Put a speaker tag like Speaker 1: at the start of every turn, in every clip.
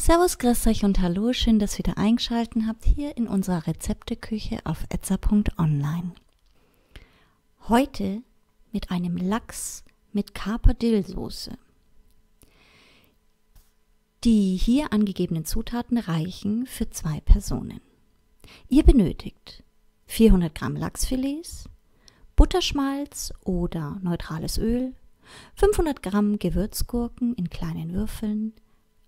Speaker 1: Servus, grüß euch und hallo, schön, dass ihr wieder eingeschaltet habt hier in unserer Rezepteküche auf etza.online. Heute mit einem Lachs mit Kaperdillsoße. Die hier angegebenen Zutaten reichen für zwei Personen. Ihr benötigt 400 Gramm Lachsfilets, Butterschmalz oder neutrales Öl, 500 Gramm Gewürzgurken in kleinen Würfeln,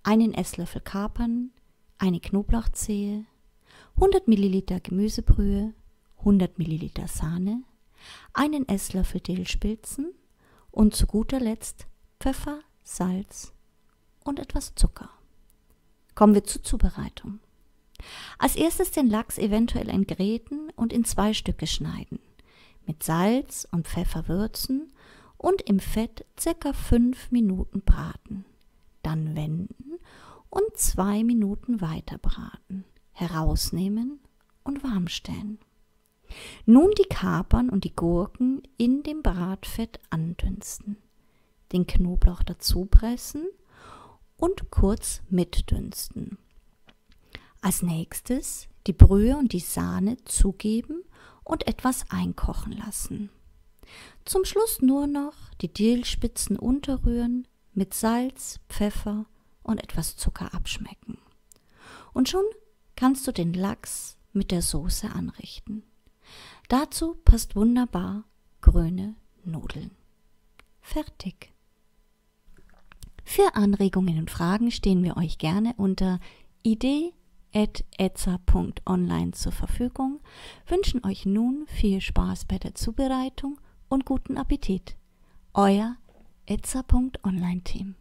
Speaker 1: einen Esslöffel Kapern, eine Knoblauchzehe, 100 Milliliter Gemüsebrühe, 100 Milliliter Sahne, einen Esslöffel Dillspilzen und zu guter Letzt Pfeffer, Salz und etwas Zucker. Kommen wir zur Zubereitung. Als erstes den Lachs eventuell entgräten und in zwei Stücke schneiden, mit Salz und Pfeffer würzen und im Fett circa fünf Minuten braten. Dann wenden und zwei Minuten weiter braten, herausnehmen und warm stellen. Nun die Kapern und die Gurken in dem Bratfett andünsten, den Knoblauch dazu pressen und kurz mitdünsten. Als nächstes die Brühe und die Sahne zugeben und etwas einkochen lassen. Zum Schluss nur noch die Dillspitzen unterrühren, mit Salz, Pfeffer und etwas Zucker abschmecken. Und schon kannst du den Lachs mit der Soße anrichten. Dazu passt wunderbar grüne Nudeln. Fertig. Für Anregungen und Fragen stehen wir euch gerne unter idee.etza.online zur Verfügung, wünschen euch nun viel Spaß bei der Zubereitung und guten Appetit. Euer etza.online Team.